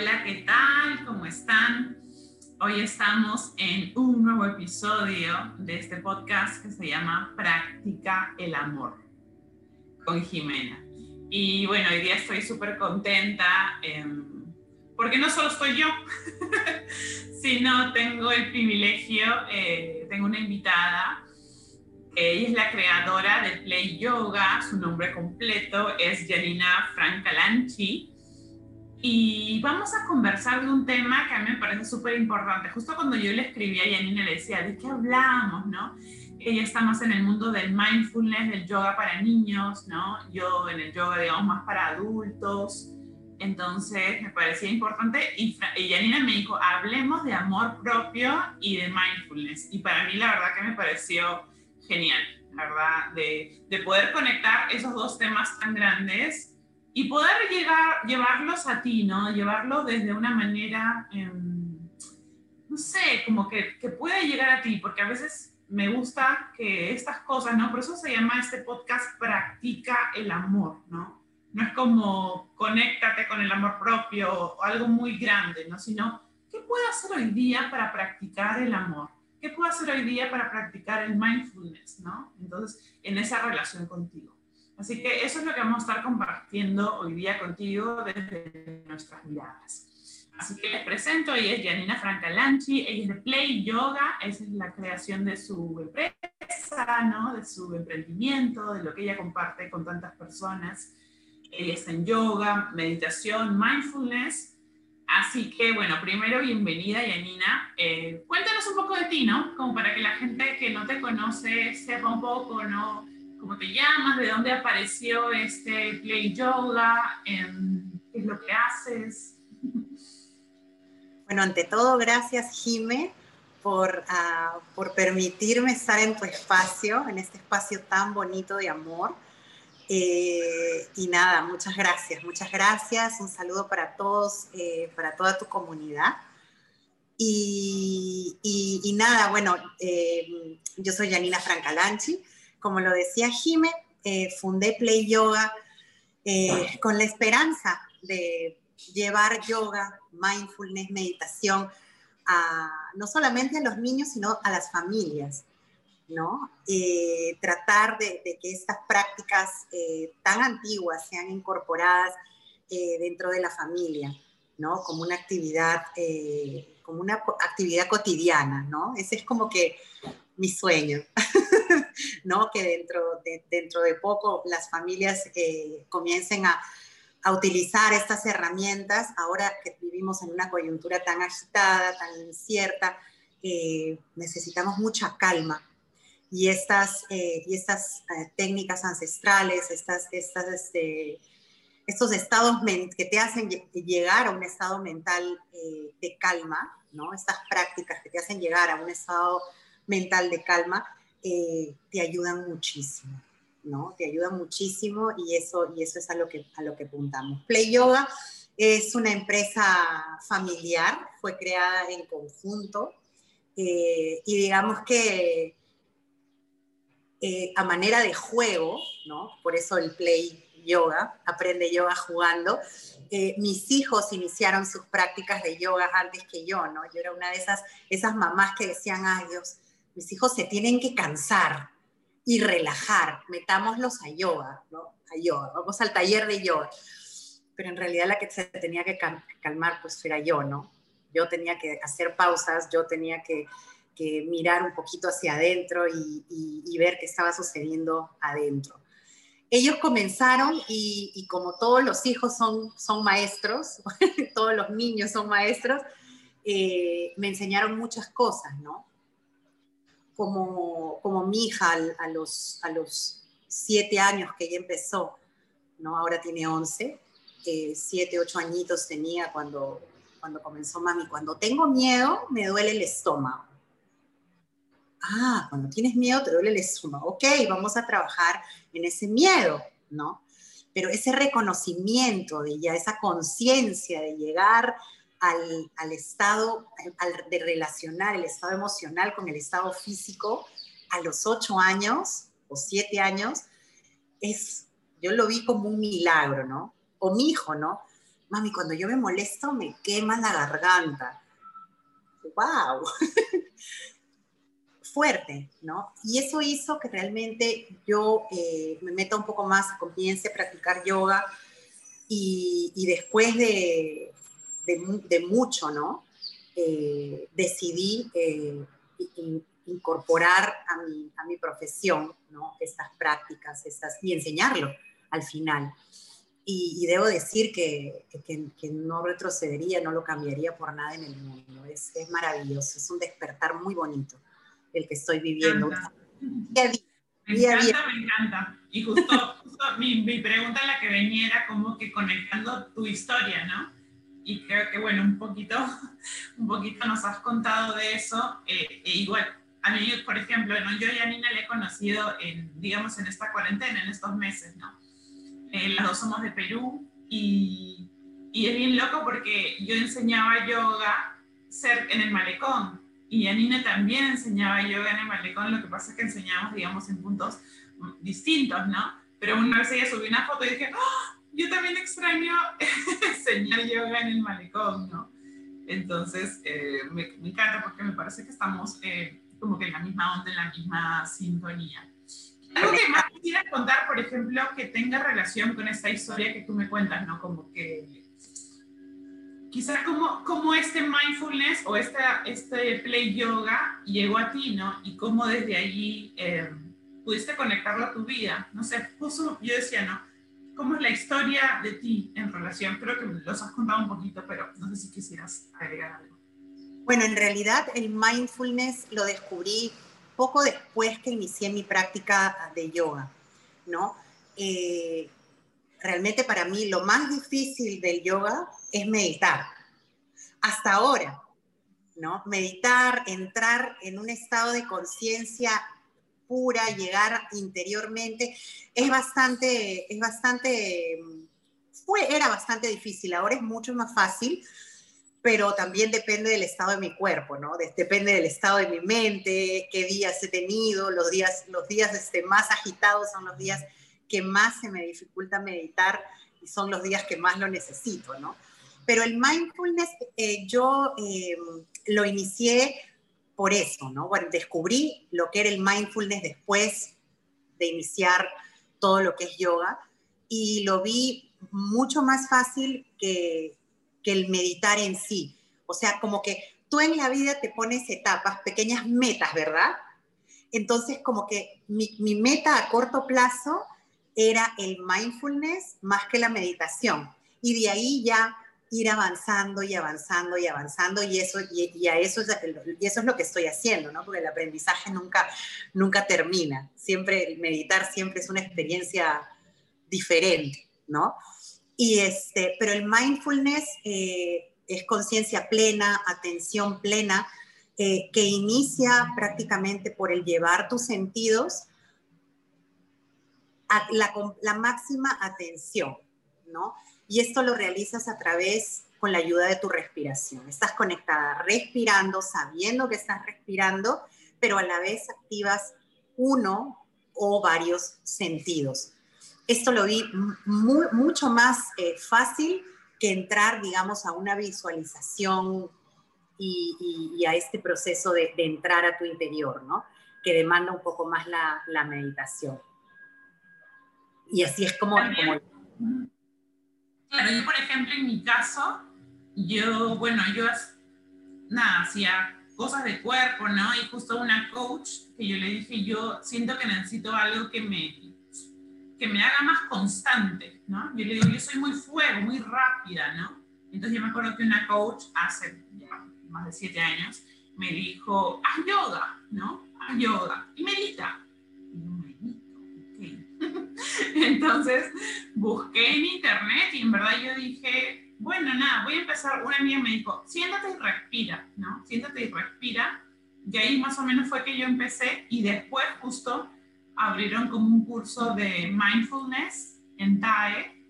Hola, ¿qué tal? ¿Cómo están? Hoy estamos en un nuevo episodio de este podcast que se llama Práctica el Amor con Jimena. Y bueno, hoy día estoy súper contenta em, porque no solo estoy yo, sino tengo el privilegio, eh, tengo una invitada. Ella es la creadora de Play Yoga, su nombre completo es Janina Francalanchi y vamos a conversar de un tema que a mí me parece súper importante. Justo cuando yo le escribí a Yanina le decía, ¿de qué hablamos? ¿no? Ella está más en el mundo del mindfulness, del yoga para niños, ¿no? Yo en el yoga, digamos, más para adultos. Entonces me parecía importante y, y Janina me dijo, hablemos de amor propio y de mindfulness. Y para mí la verdad que me pareció genial, la verdad, de, de poder conectar esos dos temas tan grandes y poder llegar, llevarlos a ti, ¿no? Llevarlo desde una manera, em, no sé, como que, que pueda llegar a ti, porque a veces me gusta que estas cosas, ¿no? Por eso se llama este podcast Practica el amor, ¿no? No es como conéctate con el amor propio o algo muy grande, ¿no? Sino, ¿qué puedo hacer hoy día para practicar el amor? ¿Qué puedo hacer hoy día para practicar el mindfulness, ¿no? Entonces, en esa relación contigo. Así que eso es lo que vamos a estar compartiendo hoy día contigo desde nuestras miradas. Así que les presento, ella es Janina Francalanchi, ella es de Play Yoga, esa es la creación de su empresa, ¿no? de su emprendimiento, de lo que ella comparte con tantas personas. Ella está en yoga, meditación, mindfulness. Así que, bueno, primero, bienvenida, Janina. Eh, cuéntanos un poco de ti, ¿no? Como para que la gente que no te conoce sepa un poco, ¿no? Cómo te llamas, de dónde apareció este Play Yoga, qué es lo que haces. Bueno, ante todo, gracias Jime por, ah, por permitirme estar en tu espacio, en este espacio tan bonito de amor. Eh, y nada, muchas gracias, muchas gracias. Un saludo para todos, eh, para toda tu comunidad. Y, y, nada, bueno, eh, yo soy Janina Francalanchi, como lo decía Jime, eh, fundé Play Yoga eh, con la esperanza de llevar yoga, mindfulness, meditación, a, no solamente a los niños, sino a las familias, ¿no? Eh, tratar de, que estas prácticas tan antiguas sean incorporadas dentro de la familia, ¿no? Como una actividad, como una actividad cotidiana, ¿no? Ese es como que mi sueño. ¿no? Que dentro de, dentro de poco las familias eh, comiencen a, utilizar estas herramientas, ahora que vivimos en una coyuntura tan agitada, tan incierta, eh, necesitamos mucha calma. Y estas, eh, y estas técnicas ancestrales, estas, estas, este, estos estados que te hacen llegar a un estado mental de calma, ¿no? Estas prácticas que te hacen llegar a un estado mental de calma, eh, te ayudan muchísimo, ¿no? Te ayudan muchísimo y eso, y eso es a lo, que, a lo que apuntamos. Play Yoga es una empresa familiar, fue creada en conjunto eh, y digamos que eh, a manera de juego, ¿no? Por eso el Play Yoga, aprende yoga jugando. mis hijos iniciaron sus prácticas de yoga antes que yo, ¿no? Yo era una de esas, esas mamás que decían, ay Dios, mis hijos se tienen que cansar y relajar, metámoslos a yoga, ¿no? A yoga, vamos al taller de yoga. Pero en realidad la que se tenía que calmar pues era yo, ¿no? Yo tenía que hacer pausas, yo tenía que, mirar un poquito hacia adentro y, ver qué estaba sucediendo adentro. Ellos comenzaron y, como todos los hijos son, son maestros, todos los niños son maestros, eh, me enseñaron muchas cosas, ¿no? Como, como mi hija a, los, a los siete años que ella empezó, ¿no? ahora tiene once, eh, siete, ocho añitos tenía cuando, cuando comenzó mami. Cuando tengo miedo, me duele el estómago. Ah, cuando tienes miedo, te duele el estómago. Ok, vamos a trabajar en ese miedo, ¿no? Pero ese reconocimiento de ya esa conciencia de llegar al, estado de relacionar el estado emocional con el estado físico a los ocho años o siete años, es, yo lo vi como un milagro, ¿no? O mi hijo, ¿no? mami, cuando yo me molesto me quema la garganta. ¡Wow! Fuerte, ¿no? Y eso hizo que realmente yo eh, me meta un poco más, comience a practicar yoga y, después de, de, mucho, ¿no? Eh, decidí eh, incorporar a mi, a mi profesión, ¿no? Estas prácticas, estas, y enseñarlo al final. Y, debo decir que, que, no retrocedería, no lo cambiaría por nada en el mundo. Es, es maravilloso, es un despertar muy bonito el que estoy viviendo. Me encanta, me encanta. Y justo, mi, mi, pregunta la que venía era como que conectando tu historia, ¿no? Y creo que, bueno, un poquito, un poquito nos has contado de eso. Eh, e igual, a mí, por ejemplo, ¿no? yo y a Nina le he conocido, en, digamos, en esta cuarentena, en estos meses, ¿no? Eh, las dos somos de Perú y, y, es bien loco porque yo enseñaba yoga en el malecón y Nina también enseñaba yoga en el malecón, lo que pasa es que enseñamos, digamos, en puntos distintos, ¿no? Pero una vez ella subió una foto y dije, ¡Oh! Yo también extraño enseñar yoga en el malecón, ¿no? Entonces, eh, me, me, encanta porque me parece que estamos eh, como que en la misma onda, en la misma sintonía. Algo que más quisiera contar, por ejemplo, que tenga relación con esta historia que tú me cuentas, ¿no? Como que quizás como, como este mindfulness o esta, este play yoga llegó a ti, ¿no? Y cómo desde allí eh, pudiste conectarlo a tu vida. No sé, justo yo decía, ¿no? ¿Cómo es la historia de ti en relación? Creo que los has contado un poquito, pero no sé si quisieras agregar algo. Bueno, en realidad el mindfulness lo descubrí poco después que inicié mi práctica de yoga, ¿no? Eh, realmente para mí lo más difícil del yoga es meditar. Hasta ahora, ¿no? Meditar, entrar en un estado de conciencia pura, llegar interiormente, es bastante, es bastante, fue, era bastante difícil, ahora es mucho más fácil, pero también depende del estado de mi cuerpo, ¿no? Depende del estado de mi mente, qué días he tenido, los días, los días este, más agitados son los días que más se me dificulta meditar y son los días que más lo necesito, ¿no? Pero el mindfulness eh, yo em, lo inicié por eso, ¿no? Descubrí lo que era el mindfulness después de iniciar todo lo que es yoga y lo vi mucho más fácil que, el meditar en sí. O sea, como que tú en la vida te pones etapas, pequeñas metas, ¿verdad? Entonces, como que mi, meta a corto plazo era el mindfulness más que la meditación. Y de ahí ya ir avanzando y avanzando y avanzando y eso y, a eso es, y eso es lo que estoy haciendo, ¿no? Porque el aprendizaje nunca nunca termina. Siempre meditar siempre es una experiencia diferente, ¿no? Y este, pero el mindfulness eh, es conciencia plena, atención plena, eh, que inicia prácticamente por el llevar tus sentidos a la, la máxima atención, ¿no? Y esto lo realizas a través con la ayuda de tu respiración. Estás conectada respirando, sabiendo que estás respirando, pero a la vez activas uno o varios sentidos esto lo vi mucho más eh, fácil que entrar, digamos, a una visualización y, a este proceso de, entrar a tu interior, ¿no? Que demanda un poco más la, meditación. Y así es como, como... Claro, yo por ejemplo, en mi caso, yo, bueno, yo, nada, hacía cosas de cuerpo, ¿no? Y justo una coach que yo le dije, yo siento que necesito algo que me que me haga más constante, ¿no? Yo le digo, yo soy muy fuego, muy rápida, ¿no? Entonces yo me acuerdo que una coach hace ya más de siete años me dijo, haz yoga, ¿no? Haz yoga y medita. Entonces busqué en internet y en verdad yo dije, bueno, nada, voy a empezar. Una amiga me dijo, siéntate y respira, ¿no? Siéntate y respira. Y ahí más o menos fue que yo empecé y después justo abrieron como un curso de mindfulness en TAE,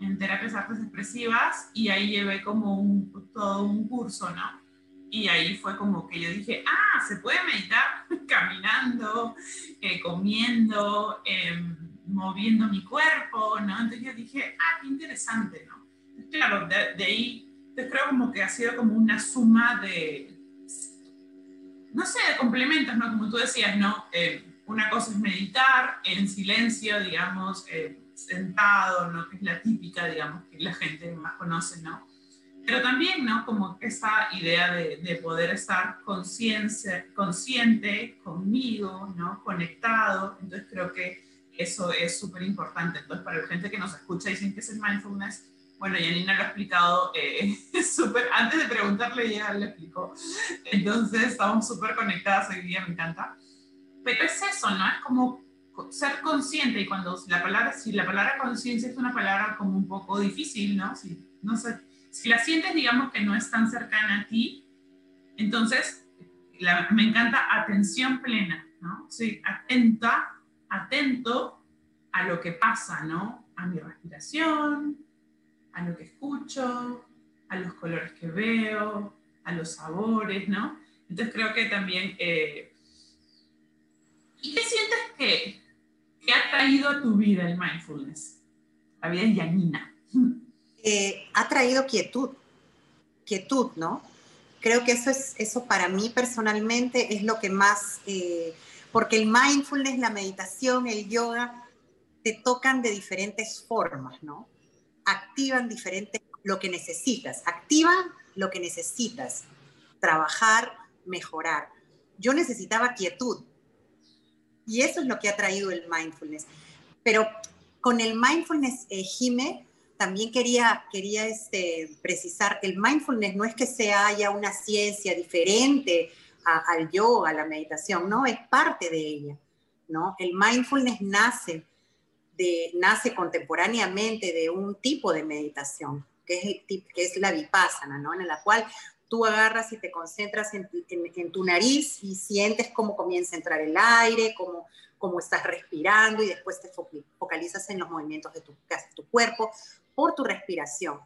en terapias artes expresivas, y ahí llevé como un, todo un curso, ¿no? Y ahí fue como que yo dije, ah, se puede meditar caminando, eh, comiendo, em, moviendo mi cuerpo, ¿no? Entonces yo dije, ah, qué interesante, ¿no? claro, de, ahí te creo como que ha sido como una suma de, no sé, de complementos, ¿no? Como tú decías, ¿no? Eh, una cosa es meditar en silencio, digamos, eh, sentado, ¿no? Que es la típica, digamos, que la gente más conoce, ¿no? Pero también, ¿no? Como esa idea de, de poder estar consciente, consciente conmigo, ¿no? Conectado. Entonces creo que eso es súper importante. Entonces, para la gente que nos escucha y dicen que es el mindfulness, bueno, Janina lo ha explicado eh, súper, antes de preguntarle ya lo explicó. Entonces, estamos súper conectadas hoy día, me encanta. Pero es eso, ¿no? Es como ser consciente y cuando la palabra, si la palabra conciencia es una palabra como un poco difícil, ¿no? Si, no sé, si la sientes, digamos que no es tan cercana a ti, entonces me encanta atención plena, ¿no? Sí, atenta atento a lo que pasa, ¿no? A mi respiración, a lo que escucho, a los colores que veo, a los sabores, ¿no? Entonces creo que también... Eh, ¿Y qué sientes que, ha traído a tu vida el mindfulness? La vida de Yanina. Eh, ha traído quietud, quietud, ¿no? Creo que eso, es, eso para mí personalmente es lo que más... Eh, porque el mindfulness, la meditación, el yoga, te tocan de diferentes formas, ¿no? Activan diferentes, lo que necesitas, activan lo que necesitas, trabajar, mejorar. Yo necesitaba quietud y eso es lo que ha traído el mindfulness. Pero con el mindfulness, eh, Jime, también quería, quería este, precisar, el mindfulness no es que se haya una ciencia diferente, al yoga, a la meditación, no, es parte de ella, ¿no? El mindfulness nace, de, nace contemporáneamente de un tipo de meditación, que es, que es la vipassana, ¿no? En la cual tú agarras y te concentras en, tu nariz y sientes cómo comienza a entrar el aire, cómo, cómo estás respirando y después te focalizas en los movimientos de tu, de tu cuerpo por tu respiración.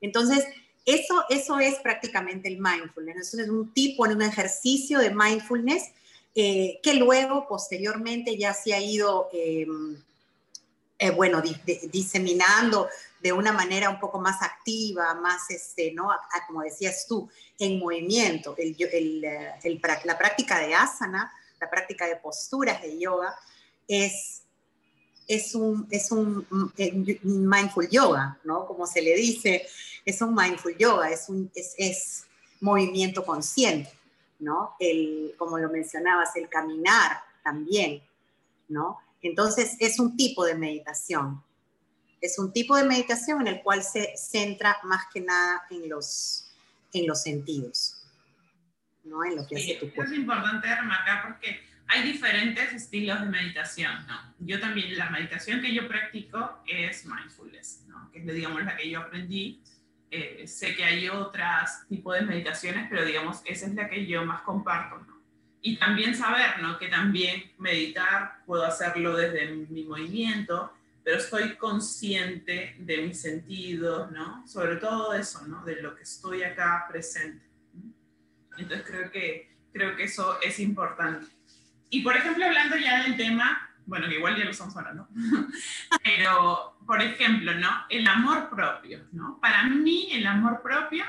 Entonces, eso, eso es prácticamente el mindfulness. Eso es un tipo, un ejercicio de mindfulness eh, que luego, posteriormente, ya se ha ido, em, eh, bueno, diseminando de una manera un poco más activa, más, este, ¿no? como decías tú, en movimiento. El, el, la práctica de asana, la práctica de posturas de yoga, es es un, es un mindful yoga, ¿no? Como se le dice, es un mindful yoga, es, un, es, es movimiento consciente, ¿no? El, como lo mencionabas, el caminar también, ¿no? Entonces es un tipo de meditación. Es un tipo de meditación en el cual se centra más que nada en los, en los sentidos, ¿no? En lo que hace tu cuerpo. Es importante remarcar porque hay diferentes estilos de meditación, ¿no? Yo también, la meditación que yo practico es mindfulness, ¿no? Que es, digamos, la que yo aprendí eh, sé que hay otras tipos de meditaciones, pero digamos, esa es la que yo más comparto, ¿no? Y también saber, ¿no? Que también meditar puedo hacerlo desde mi movimiento, pero estoy consciente de mis sentidos, ¿no? Sobre todo eso, ¿no? De lo que estoy acá presente. Entonces creo que, creo que eso es importante. Y por ejemplo, hablando ya del tema, bueno, que igual ya lo estamos hablando, pero por ejemplo, ¿no? El amor propio, ¿no? Para mí el amor propio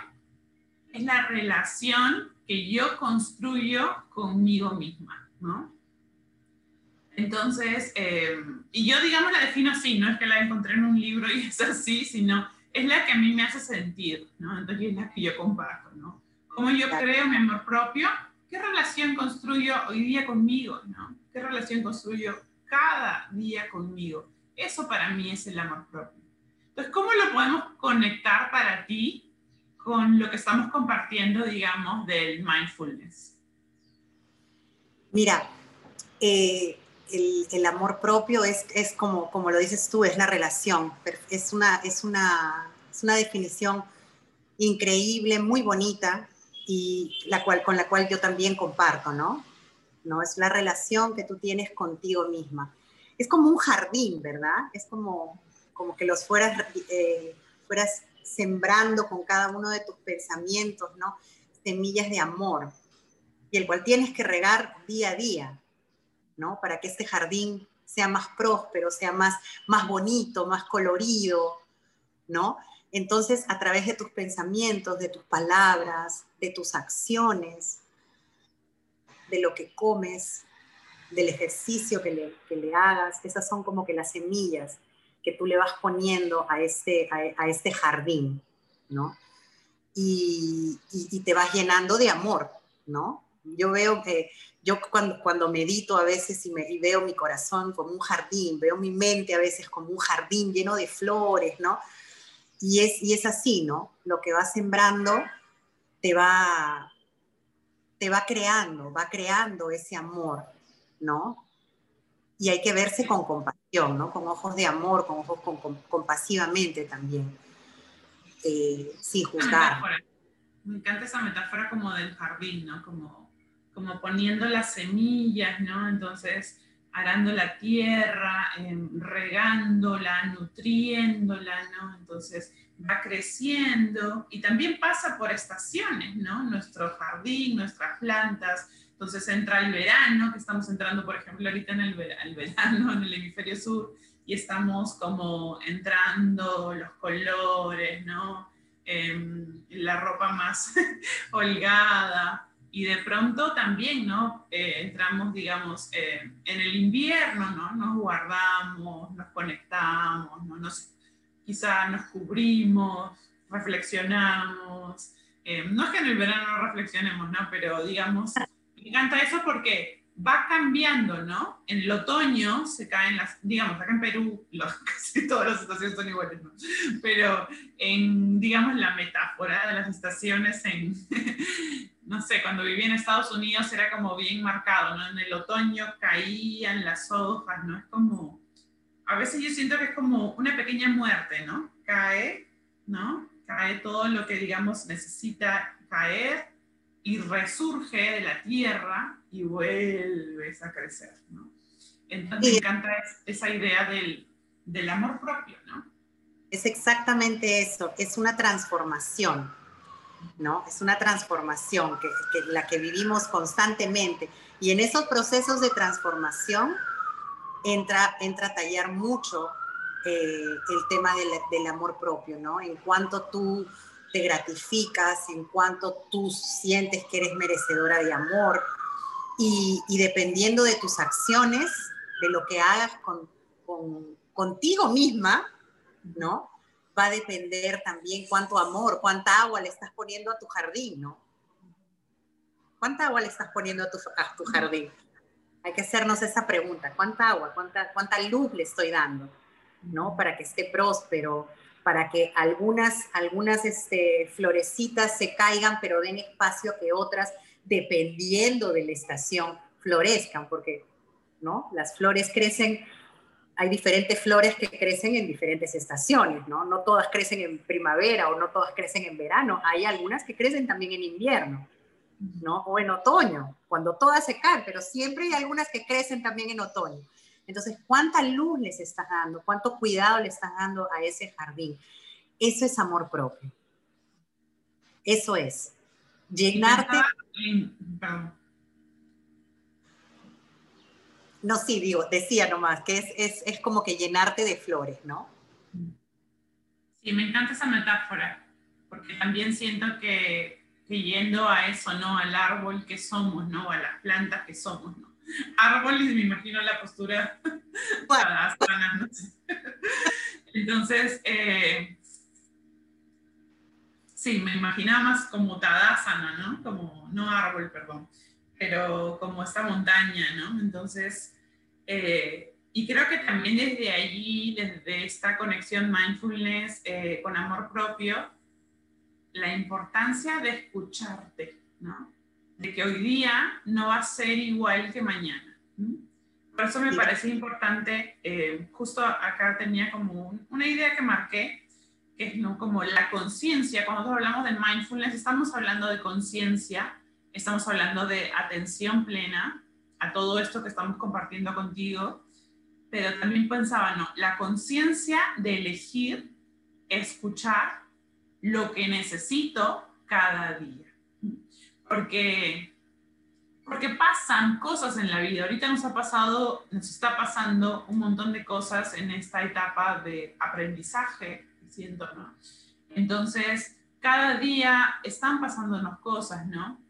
es la relación que yo construyo conmigo misma, ¿no? Entonces, eh, y yo digamos la defino así, no es que la encontré en un libro y es así, sino es la que a mí me hace sentir, ¿no? Entonces es la que yo comparto, ¿no? Cómo yo creo mi amor propio, qué relación construyo hoy día conmigo, ¿no? ¿Qué relación construyo cada día conmigo? Eso para mí es el amor propio. Entonces, ¿cómo lo podemos conectar para ti con lo que estamos compartiendo, digamos, del mindfulness? Mira, eh, el, amor propio es, es, como, como lo dices tú, es la relación. Es una, es una, es una definición increíble, muy bonita y la cual, con la cual yo también comparto, ¿no? ¿no? Es la relación que tú tienes contigo misma es como un jardín, ¿verdad? Es como, como que los fueras, eh, fueras sembrando con cada uno de tus pensamientos, ¿no? Semillas de amor, y el cual tienes que regar día a día, ¿no? Para que este jardín sea más próspero, sea más, más bonito, más colorido, ¿no? Entonces, a través de tus pensamientos, de tus palabras, de tus acciones, de lo que comes, del ejercicio que le, hagas, esas son como que las semillas que tú le vas poniendo a este, a, este jardín, ¿no? Y, y, te vas llenando de amor, ¿no? Yo veo que, yo cuando, cuando medito a veces y, me, y veo mi corazón como un jardín, veo mi mente a veces como un jardín lleno de flores, ¿no? Y es, y es así, ¿no? Lo que vas sembrando te va, te va creando, va creando ese amor, ¿no? Y hay que verse con compasión, ¿no? Con ojos de amor, con ojos con, compasivamente también, eh, sin juzgar. Me encanta esa metáfora como del jardín, ¿no? Como, como poniendo las semillas, ¿no? Entonces, arando la tierra, em, regándola, nutriéndola, ¿no? Entonces, va creciendo y también pasa por estaciones, ¿no? Nuestro jardín, nuestras plantas. Entonces entra el verano, que estamos entrando, por ejemplo, ahorita en el, verano en el hemisferio sur y estamos como entrando los colores, ¿no? Em, la ropa más holgada y de pronto también, ¿no? Eh, entramos, digamos, eh, en el invierno, ¿no? Nos guardamos, nos conectamos, ¿no? Nos quizá nos cubrimos, reflexionamos. Eh, no es que en el verano no reflexionemos, ¿no? Pero digamos, me encanta eso porque va cambiando, ¿no? En el otoño se caen las, digamos, acá en Perú casi todas las estaciones son iguales, ¿no? Pero en, digamos, la metáfora de las estaciones en, no sé, cuando viví en Estados Unidos era como bien marcado, ¿no? En el otoño caían las hojas, ¿no? Es como a veces yo siento que es como una pequeña muerte, ¿no? Cae, ¿no? Cae todo lo que, digamos, necesita caer y resurge de la tierra y vuelves a crecer, ¿no? Entonces me encanta esa idea del, del amor propio, ¿no? Es exactamente eso, es una transformación, ¿no? Es una transformación que, la que vivimos constantemente. Y en esos procesos de transformación entra, entra a tallar mucho eh, el tema del, amor propio, ¿no? En cuanto tú te gratificas, en cuanto tú sientes que eres merecedora de amor y, dependiendo de tus acciones, de lo que hagas con, contigo misma, ¿no? Va a depender también cuánto amor, cuánta agua le estás poniendo a tu jardín, ¿no? ¿Cuánta agua le estás poniendo a tu, a tu jardín? Hay que hacernos esa pregunta, ¿cuánta agua, cuánta, cuánta luz le estoy dando? ¿no? Para que esté próspero, para que algunas, algunas este, florecitas se caigan, pero den espacio a que otras, dependiendo de la estación, florezcan, porque ¿no? las flores crecen, hay diferentes flores que crecen en diferentes estaciones, ¿no? No todas crecen en primavera o no todas crecen en verano, hay algunas que crecen también en invierno. ¿no? O en otoño, cuando todas se caen, pero siempre hay algunas que crecen también en otoño. Entonces, ¿cuánta luz les estás dando? ¿Cuánto cuidado le estás dando a ese jardín? Eso es amor propio. Eso es. Llenarte. No, sí, digo, decía nomás, que es, es, es como que llenarte de flores, ¿no? Sí, me encanta esa metáfora, porque también siento que que yendo a eso, ¿no? Al árbol que somos, ¿no? A las plantas que somos, ¿no? Árboles, me imagino la postura ¿no? Entonces, eh, sí, me imaginaba más como Tadasana, ¿no? Como, no árbol, perdón, pero como esta montaña, ¿no? Entonces, eh, y creo que también desde allí, desde esta conexión mindfulness eh, con amor propio, la importancia de escucharte, ¿no? De que hoy día no va a ser igual que mañana. Por eso me parece importante, eh, justo acá tenía como una idea que marqué, que es ¿no? como la conciencia. Cuando hablamos de mindfulness, estamos hablando de conciencia, estamos hablando de atención plena a todo esto que estamos compartiendo contigo, pero también pensaba, no, la conciencia de elegir escuchar lo que necesito cada día. Porque, porque pasan cosas en la vida. Ahorita nos ha pasado, nos está pasando un montón de cosas en esta etapa de aprendizaje, siento, ¿no? Entonces, cada día están pasándonos cosas, ¿no?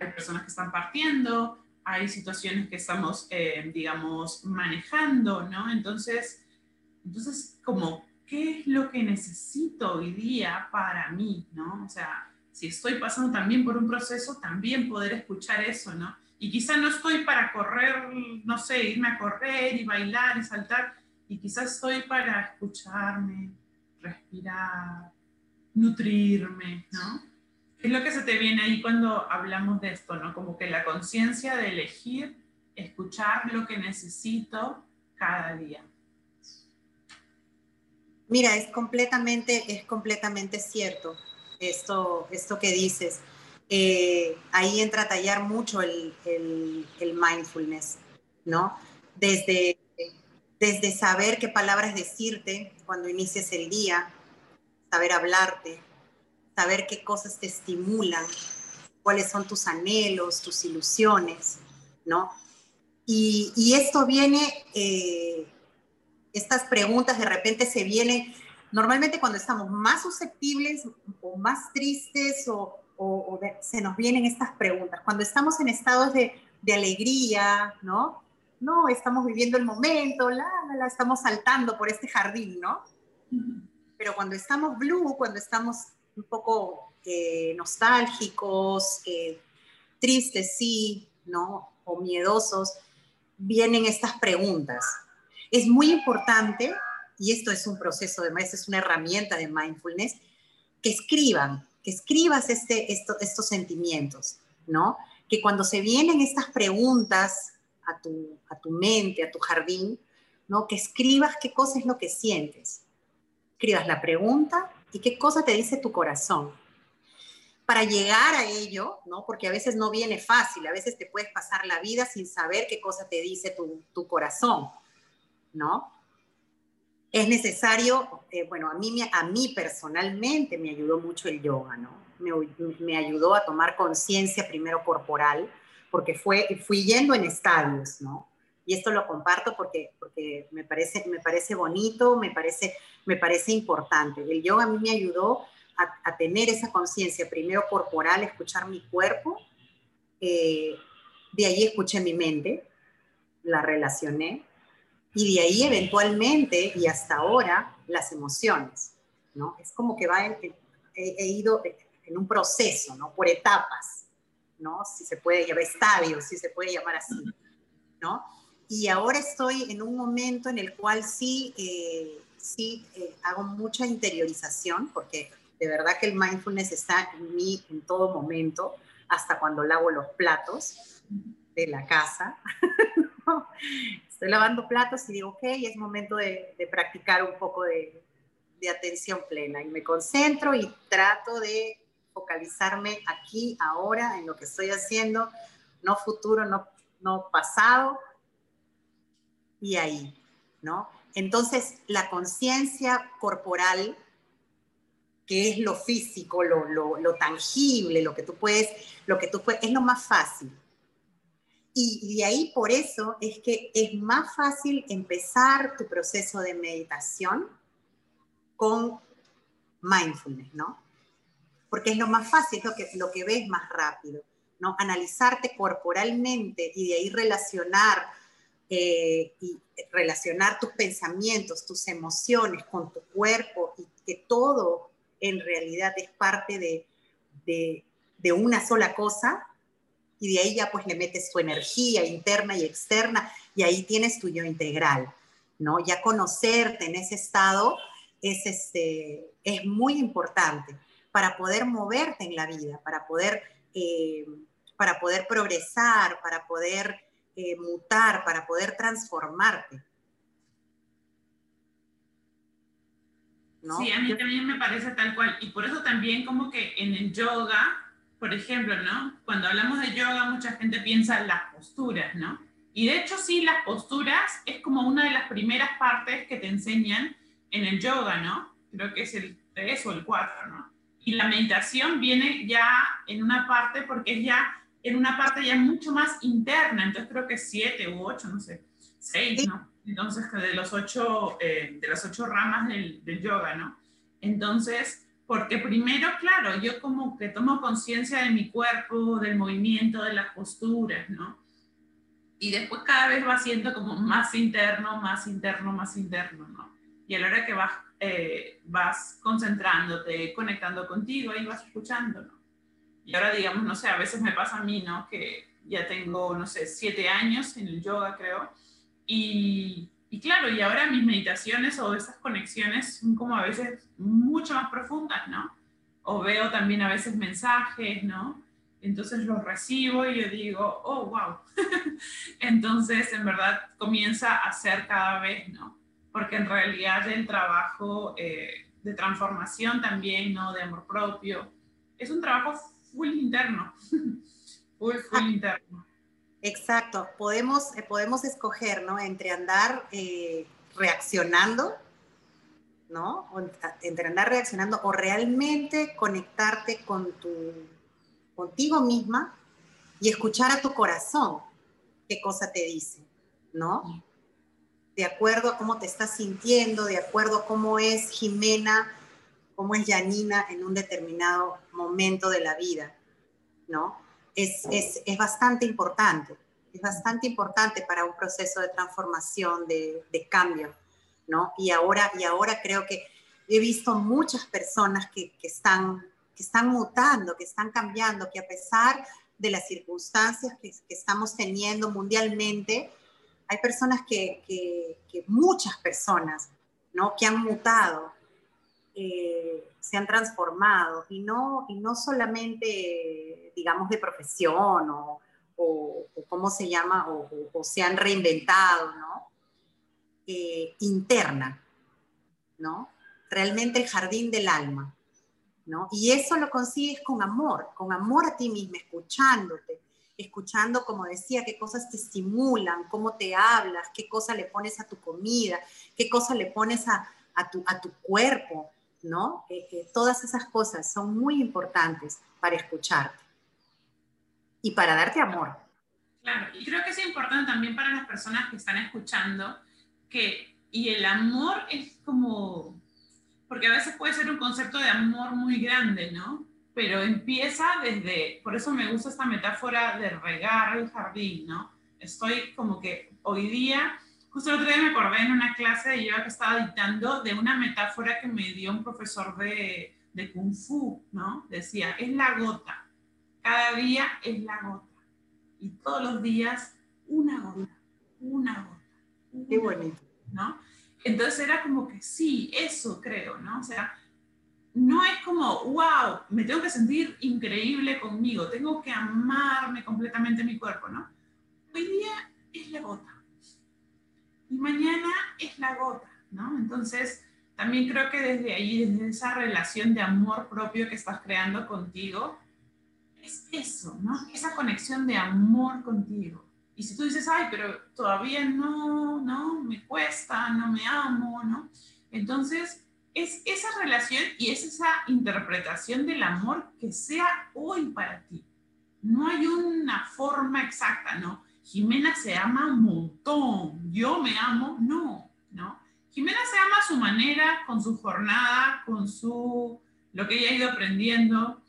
Hay personas que están partiendo, hay situaciones que estamos, eh, digamos, manejando, ¿no? Entonces, entonces, como, ¿qué es lo que necesito hoy día para mí, ¿no? O sea, si estoy pasando también por un proceso, también poder escuchar eso, ¿no? Y quizá no estoy para correr, no sé, irme a correr y bailar y saltar, y quizás estoy para escucharme, respirar, nutrirme, ¿no? ¿Qué es lo que se te viene ahí cuando hablamos de esto, ¿no? Como que la conciencia de elegir, escuchar lo que necesito cada día. Mira, es completamente, es completamente cierto esto, esto que dices. Eh, ahí entra a tallar mucho el, el, mindfulness, ¿no? Desde, desde saber qué palabras decirte cuando inicies el día, saber hablarte, saber qué cosas te estimulan, cuáles son tus anhelos, tus ilusiones, ¿no? Y, y esto viene, eh, estas preguntas de repente se vienen normalmente cuando estamos más susceptibles o más tristes o, o, se nos vienen estas preguntas. Cuando estamos en estados de, de, alegría, ¿no? No, estamos viviendo el momento, la, la, la, estamos saltando por este jardín, ¿no? Pero cuando estamos blue, cuando estamos un poco eh, nostálgicos, eh, tristes, sí, ¿no? O miedosos, vienen estas preguntas. Es muy importante, y esto es un proceso, además es una herramienta de mindfulness, que escriban, que escribas este, estos sentimientos, ¿no? Que cuando se vienen estas preguntas a tu, a tu mente, a tu jardín, ¿no? Que escribas qué cosa es lo que sientes escribas la pregunta y qué cosa te dice tu corazón. Para llegar a ello, ¿no? porque a veces no viene fácil, a veces te puedes pasar la vida sin saber qué cosa te dice tu, corazón, ¿no? Es necesario, eh, bueno, a mí, a mí personalmente me ayudó mucho el yoga, ¿no? Me, me ayudó a tomar conciencia primero corporal, porque fue, fui yendo en estadios, ¿no? Y esto lo comparto porque, porque me, parece, me parece bonito, me parece, me parece importante. El yoga a mí me ayudó a, tener esa conciencia, primero corporal, escuchar mi cuerpo, eh, de ahí escuché mi mente, la relacioné, y de ahí eventualmente y hasta ahora las emociones, ¿no? Es como que va he, he, ido en un proceso, ¿no? Por etapas, ¿no? Si se puede llamar estadios, si se puede llamar así, ¿no? Y ahora estoy en un momento en el cual sí, eh, sí eh, hago mucha interiorización, porque de verdad que el mindfulness está en mí en todo momento, hasta cuando lavo los platos de la casa. Estoy lavando platos y digo, ok, es momento de, de practicar un poco de, de atención plena y me concentro y trato de focalizarme aquí, ahora, en lo que estoy haciendo, no futuro, no, no pasado, y ahí, ¿no? Entonces, la conciencia corporal, que es lo físico, lo, lo, tangible, lo que tú puedes, lo que tú puedes, es lo más fácil. Y de ahí por eso es que es más fácil empezar tu proceso de meditación con mindfulness, ¿no? Porque es lo más fácil, es lo que, lo que ves más rápido, ¿no? Analizarte corporalmente y de ahí relacionar eh, y relacionar tus pensamientos, tus emociones con tu cuerpo y que todo en realidad es parte de, de, una sola cosa y de ahí ya pues le metes tu energía interna y externa y ahí tienes tu yo integral, ¿no? Ya conocerte en ese estado es, este, es muy importante para poder moverte en la vida, para poder, eh, para poder progresar, para poder eh, mutar, para poder transformarte. Sí, a mí también me parece tal cual. Y por eso también como que en el yoga, por ejemplo, ¿no? Cuando hablamos de yoga, mucha gente piensa en las posturas, ¿no? Y de hecho sí, las posturas es como una de las primeras partes que te enseñan en el yoga, ¿no? Creo que es el 3 o el 4, ¿no? Y la meditación viene ya en una parte porque es ya en una parte ya mucho más interna, entonces creo que siete u ocho, no sé, seis, ¿no? Entonces, de, los ocho, eh, de las ocho ramas del, del, yoga, ¿no? Entonces, porque primero, claro, yo como que tomo conciencia de mi cuerpo, del movimiento, de las posturas, ¿no? Y después cada vez va siendo como más interno, más interno, más interno, ¿no? Y a la hora que vas, eh, vas concentrándote, conectando contigo, ahí vas escuchando, ¿no? Y ahora, digamos, no sé, a veces me pasa a mí, ¿no? Que ya tengo, no sé, siete años en el yoga, creo. Y, y claro, y ahora mis meditaciones o esas conexiones son como a veces mucho más profundas, ¿no? O veo también a veces mensajes, ¿no? Entonces los recibo y yo digo, oh, wow. Entonces, en verdad, comienza a ser cada vez, ¿no? Porque en realidad el trabajo eh, de transformación también, ¿no? De amor propio, es un trabajo full interno. full, full ah. interno. Exacto. Podemos, eh, podemos escoger, ¿no? Entre andar eh, reaccionando ¿no? Entre andar reaccionando o realmente conectarte con tu, contigo misma y escuchar a tu corazón qué cosa te dice, ¿no? De acuerdo a cómo te estás sintiendo, de acuerdo a cómo es Jimena, cómo es Janina en un determinado momento de la vida, ¿no? Es, es, es bastante importante, es bastante importante para un proceso de transformación, de, de cambio. ¿no? Y ahora, y ahora creo que he visto muchas personas que, que, están, que están mutando, que están cambiando, que a pesar de las circunstancias que, que estamos teniendo mundialmente, hay personas que, que muchas personas, ¿no? Que han mutado, eh, se han transformado y no, y no solamente, digamos, de profesión o, o, cómo se llama, o, o, se han reinventado, ¿no? Eh, interna, ¿no? Realmente el jardín del alma, ¿no? Y eso lo consigues con amor, con amor a ti misma, escuchándote, escuchando, como decía, qué cosas te estimulan, cómo te hablas, qué cosa le pones a tu comida, qué cosa le pones a, tu, a tu, cuerpo, ¿no? Todas esas cosas son muy importantes para escucharte y para darte amor. Claro, y creo que es importante también para las personas que están escuchando y el amor es como, porque a veces puede ser un concepto de amor muy grande, ¿no? Pero empieza desde, por eso me gusta esta metáfora de regar el jardín, ¿no? Estoy como que hoy día, justo el otro día me acordé en una clase de yoga que estaba dictando de una metáfora que me dio un profesor de, de Kung Fu, ¿no? Decía, es la gota, cada día es la gota, y todos los días una gota, una gota Qué bonito. ¿No? Entonces era como que sí, eso creo, ¿no? O sea, no es como, wow, me tengo que sentir increíble conmigo, tengo que amarme completamente mi cuerpo, ¿no? Hoy día es la gota. Y mañana es la gota, ¿no? Entonces, también creo que desde ahí, desde esa relación de amor propio que estás creando contigo, es eso, ¿no? Esa conexión de amor contigo. Y si tú dices, ay, pero todavía no, no, me cuesta, no me amo, ¿no? Entonces, es esa relación y es esa interpretación del amor que sea hoy para ti. No hay una forma exacta, ¿no? Jimena se ama un montón, yo me amo, no, ¿no? Jimena se ama a su manera, con su jornada, con su, lo que ella ha ido aprendiendo,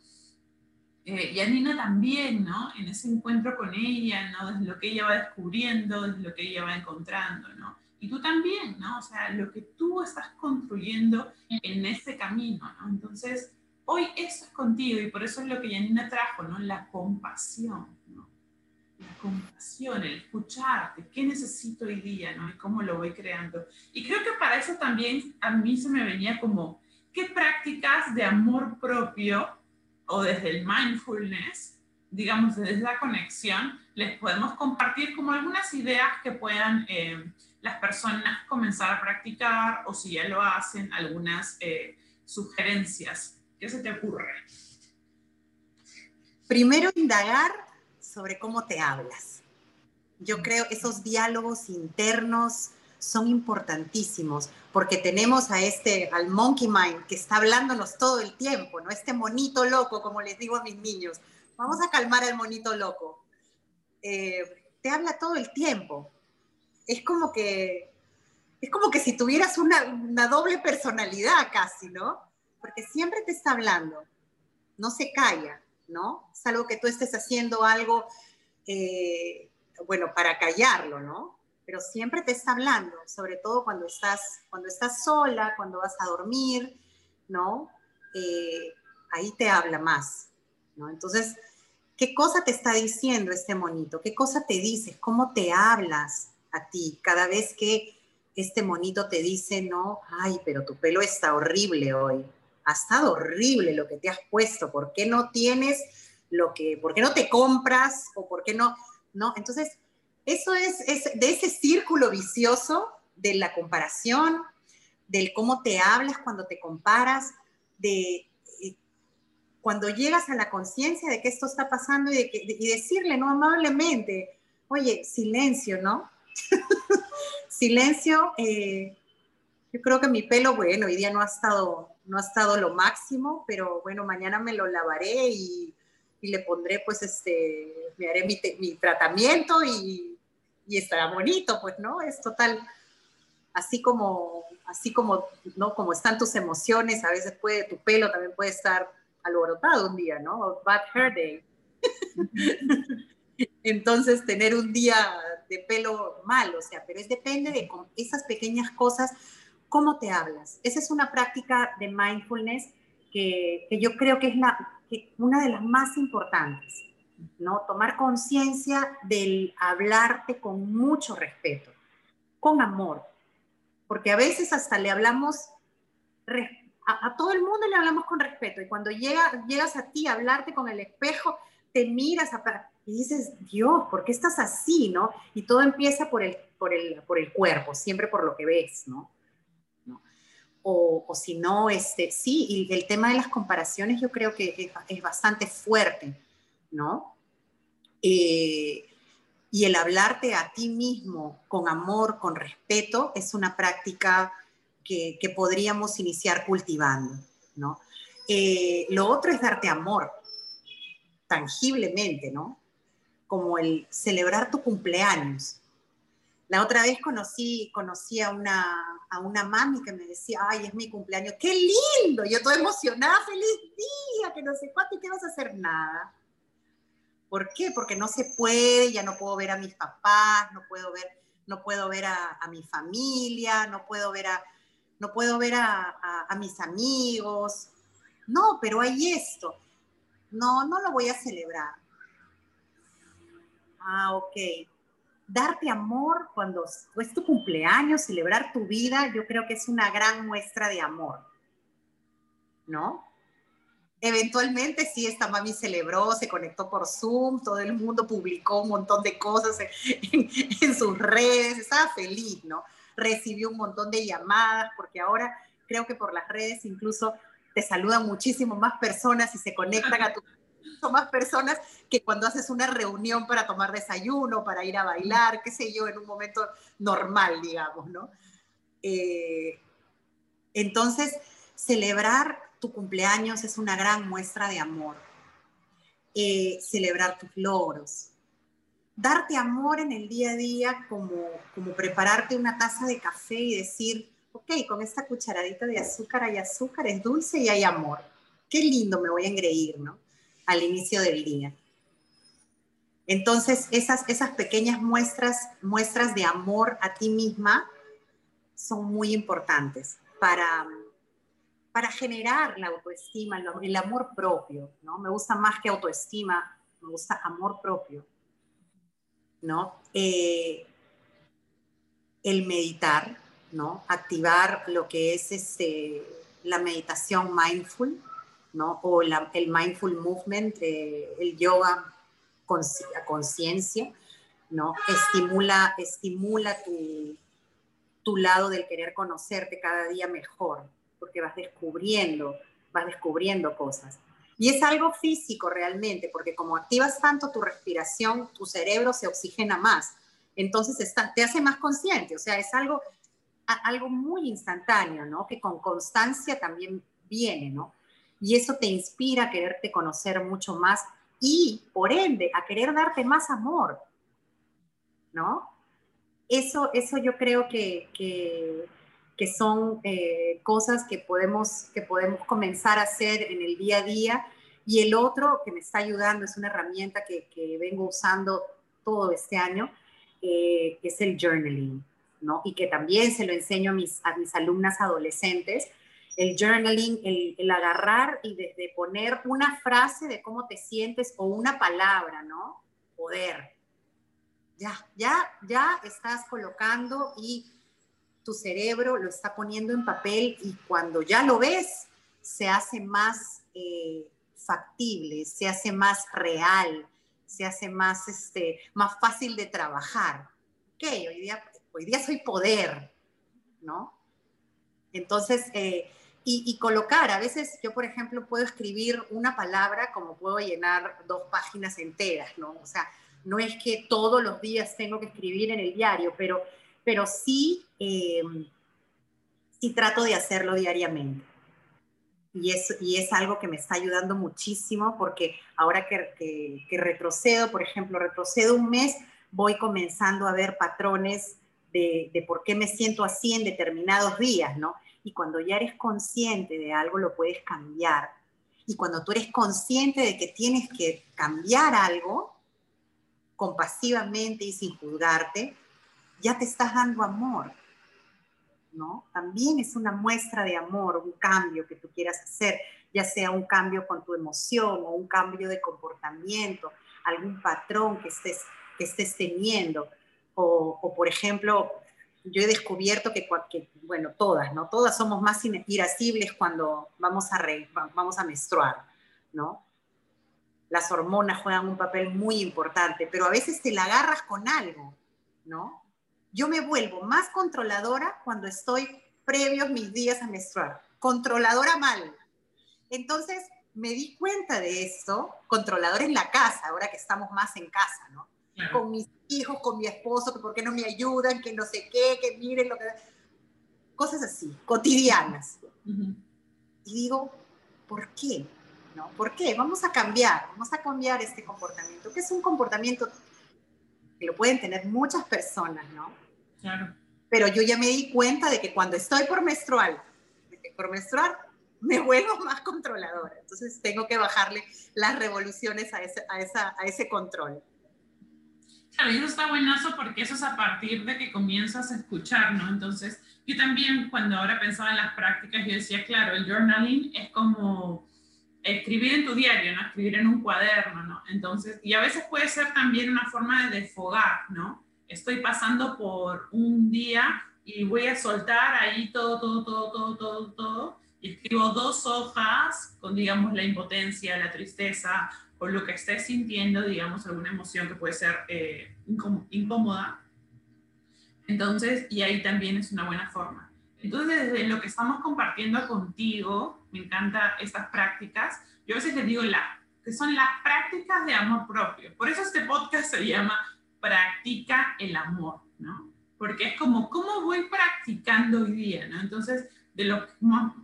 eh, y Nina también, ¿no? En ese encuentro con ella, ¿no? Desde lo que ella va descubriendo, desde lo que ella va encontrando, ¿no? Y tú también, ¿no? O sea, lo que tú estás construyendo en ese camino, ¿no? Entonces, hoy eso es contigo y por eso es lo que Janina trajo, ¿no? La compasión, compasión, el escucharte, qué necesito hoy día, ¿no? Y cómo lo voy creando. Y creo que para eso también a mí se me venía como, ¿qué prácticas de amor propio o desde el mindfulness, digamos, desde la conexión, les podemos compartir como algunas ideas que puedan eh, las personas comenzar a practicar o si ya lo hacen, algunas eh, sugerencias. ¿Qué se te ocurre? Primero, indagar sobre cómo te hablas. Yo creo esos diálogos internos son importantísimos porque tenemos a este, al monkey mind que está hablándonos todo el tiempo, ¿no? Este monito loco, como les digo a mis niños. Vamos a calmar al monito loco. Eh, te habla todo el tiempo. Es como que, es como que si tuvieras una, una doble personalidad casi, ¿no? porque siempre te está hablando, no se calla, ¿no? Salvo que tú estés haciendo algo, eh, bueno, para callarlo, ¿no? Pero siempre te está hablando, sobre todo cuando estás, cuando estás sola, cuando vas a dormir, ¿no? Eh, ahí te habla más, ¿no? Entonces, ¿qué cosa te está diciendo este monito? ¿Qué cosa te dices? ¿Cómo te hablas a ti cada vez que este monito te dice, no, ay, pero tu pelo está horrible hoy, ha estado horrible lo que te has puesto, ¿por qué no tienes lo que, por qué no te compras o por qué no, no? Entonces, eso es, es de ese círculo vicioso de la comparación, del cómo te hablas cuando te comparas, de eh, cuando llegas a la conciencia de que esto está pasando y, de y decirle, ¿no? Amablemente, oye, silencio, ¿no? silencio, eh, yo creo que mi pelo, bueno, hoy día no ha estado, no ha estado lo máximo, pero bueno, mañana me lo lavaré y, le pondré, pues, este, me haré mi, tratamiento y, y, estará bonito, pues, ¿no? Es total, así como, así como, ¿no? Como están tus emociones, a veces puede, tu pelo también puede estar alborotado un día, ¿no? Bad hair day. Entonces, tener un día de pelo mal, o sea, pero es depende de esas pequeñas cosas, cómo te hablas. Esa es una práctica de mindfulness que, yo creo que es la, una de las más importantes, ¿no? Tomar conciencia del hablarte con mucho respeto, con amor, porque a veces hasta le hablamos, a, todo el mundo le hablamos con respeto, y cuando llega, llegas a ti a hablarte con el espejo, te miras y dices, Dios, ¿por qué estás así, no? Y todo empieza por el, por el, por el cuerpo, siempre por lo que ves, ¿no? O, si no, este, sí, y el tema de las comparaciones yo creo que es, bastante fuerte, ¿no? Eh, y el hablarte a ti mismo con amor, con respeto, es una práctica que, que podríamos iniciar cultivando, ¿no? Eh, lo otro es darte amor, tangiblemente, ¿no? Como el celebrar tu cumpleaños. La otra vez conocí, conocí a, una, a una mami que me decía, ay, es mi cumpleaños, qué lindo, yo toda emocionada, feliz día, que no sé cuánto, y qué vas a hacer nada. ¿Por qué? Porque no se puede, ya no puedo ver a mis papás, no puedo ver, no puedo ver a, mi familia, no puedo ver a, no puedo ver a, a mis amigos. No, pero hay esto no, no lo voy a celebrar. Ah, ok. Darte amor cuando es tu cumpleaños, celebrar tu vida, yo creo que es una gran muestra de amor. ¿No? Eventualmente sí, esta mami celebró, se conectó por Zoom, todo el mundo publicó un montón de cosas en, en sus redes, estaba feliz, ¿no? Recibió un montón de llamadas, porque ahora creo que por las redes incluso te saludan muchísimo más personas y se conectan a tu más personas que cuando haces una reunión para tomar desayuno, para ir a bailar, qué sé yo, en un momento normal, digamos, ¿no? Eh, entonces, celebrar tu cumpleaños es una gran muestra de amor. Eh, celebrar tus logros. Darte amor en el día a día como, como prepararte una taza de café y decir, ok, con esta cucharadita de azúcar hay azúcar, es dulce y hay amor. Qué lindo me voy a engreír, ¿no? Al inicio del día. Entonces, esas, esas pequeñas muestras, muestras de amor a ti misma son muy importantes para, para generar la autoestima, el amor propio, ¿no? Me gusta más que autoestima, me gusta amor propio, ¿no? Eh, el meditar, ¿no? Activar lo que es este, la meditación mindful, ¿no? O el mindful movement, eh, el yoga a conciencia, ¿no? Estimula, estimula tu, tu lado del querer conocerte cada día mejor, porque vas descubriendo, vas descubriendo cosas. Y es algo físico realmente, porque como activas tanto tu respiración, tu cerebro se oxigena más. Entonces te hace más consciente, o sea, es algo algo muy instantáneo, ¿no? Que con constancia también viene, ¿no? Y eso te inspira a quererte conocer mucho más y, por ende, a querer darte más amor, ¿no? Eso, eso yo creo que, que son eh, cosas que podemos, que podemos comenzar a hacer en el día a día. Y el otro que me está ayudando es una herramienta que, que vengo usando todo este año, eh, es el journaling, ¿no? Y que también se lo enseño a mis, a mis alumnas adolescentes. El journaling, el, agarrar y desde poner una frase de cómo te sientes o una palabra, ¿no? Poder. Ya, ya, ya estás colocando y tu cerebro lo está poniendo en papel y cuando ya lo ves, se hace más eh, factible, se hace más real, se hace más, este, más fácil de trabajar. Ok, hoy día, hoy día soy poder, ¿no? Entonces, eh, y, colocar, a veces yo, por ejemplo, puedo escribir una palabra como puedo llenar dos páginas enteras, ¿no? O sea, no es que todos los días tengo que escribir en el diario, pero pero sí, eh, sí trato de hacerlo diariamente. Y es, y es algo que me está ayudando muchísimo porque ahora que, que, retrocedo, por ejemplo, retrocedo un mes, voy comenzando a ver patrones de, de, por qué me siento así en determinados días, ¿no? Y cuando ya eres consciente de algo, lo puedes cambiar. Y cuando tú eres consciente de que tienes que cambiar algo, compasivamente y sin juzgarte, ya te estás dando amor, ¿no? También es una muestra de amor, un cambio que tú quieras hacer, ya sea un cambio con tu emoción o un cambio de comportamiento, algún patrón que estés, que estés teniendo. O, por ejemplo, yo he descubierto que, bueno, todas, ¿no? Todas somos más irascibles cuando vamos a, vamos a menstruar, ¿no? Las hormonas juegan un papel muy importante, pero a veces te la agarras con algo, ¿no? yo me vuelvo más controladora cuando estoy previos mis días a menstruar. Controladora mal. Entonces me di cuenta de esto, controladora en la casa, ahora que estamos más en casa, ¿no? Con mis hijos, con mi esposo, que por qué no me ayudan, que no sé qué, que miren lo que... Cosas así, cotidianas. Y digo, ¿por qué? ¿No? ¿Por qué? Vamos a cambiar, vamos a cambiar este comportamiento, que es un comportamiento que lo pueden tener muchas personas, ¿no? Pero yo ya me di cuenta de que cuando estoy por menstrual, por menstruar, me vuelvo más controladora. Entonces tengo que bajarle las revoluciones a ese, a esa, a ese control. Claro, eso está buenazo porque eso es a partir de que comienzas a escuchar, ¿no? Entonces, yo también cuando ahora pensaba en las prácticas, yo decía, claro, el journaling es como escribir en tu diario, ¿no? Escribir en un cuaderno, ¿no? Entonces, y a veces puede ser también una forma de desfogar, ¿no? estoy pasando por un día y voy a soltar ahí todo, todo, todo, todo, todo, todo. Y escribo dos hojas con, digamos, la impotencia, la tristeza o lo que estés sintiendo, digamos, alguna emoción que puede ser eh, incómoda. Entonces, y ahí también es una buena forma. Entonces, desde lo que estamos compartiendo contigo, me encantan estas prácticas. Yo a veces les digo la, que son las prácticas de amor propio. Por eso este podcast se llama practica el amor, ¿no? Porque es como, ¿cómo voy practicando hoy día, ¿no? Entonces, de lo,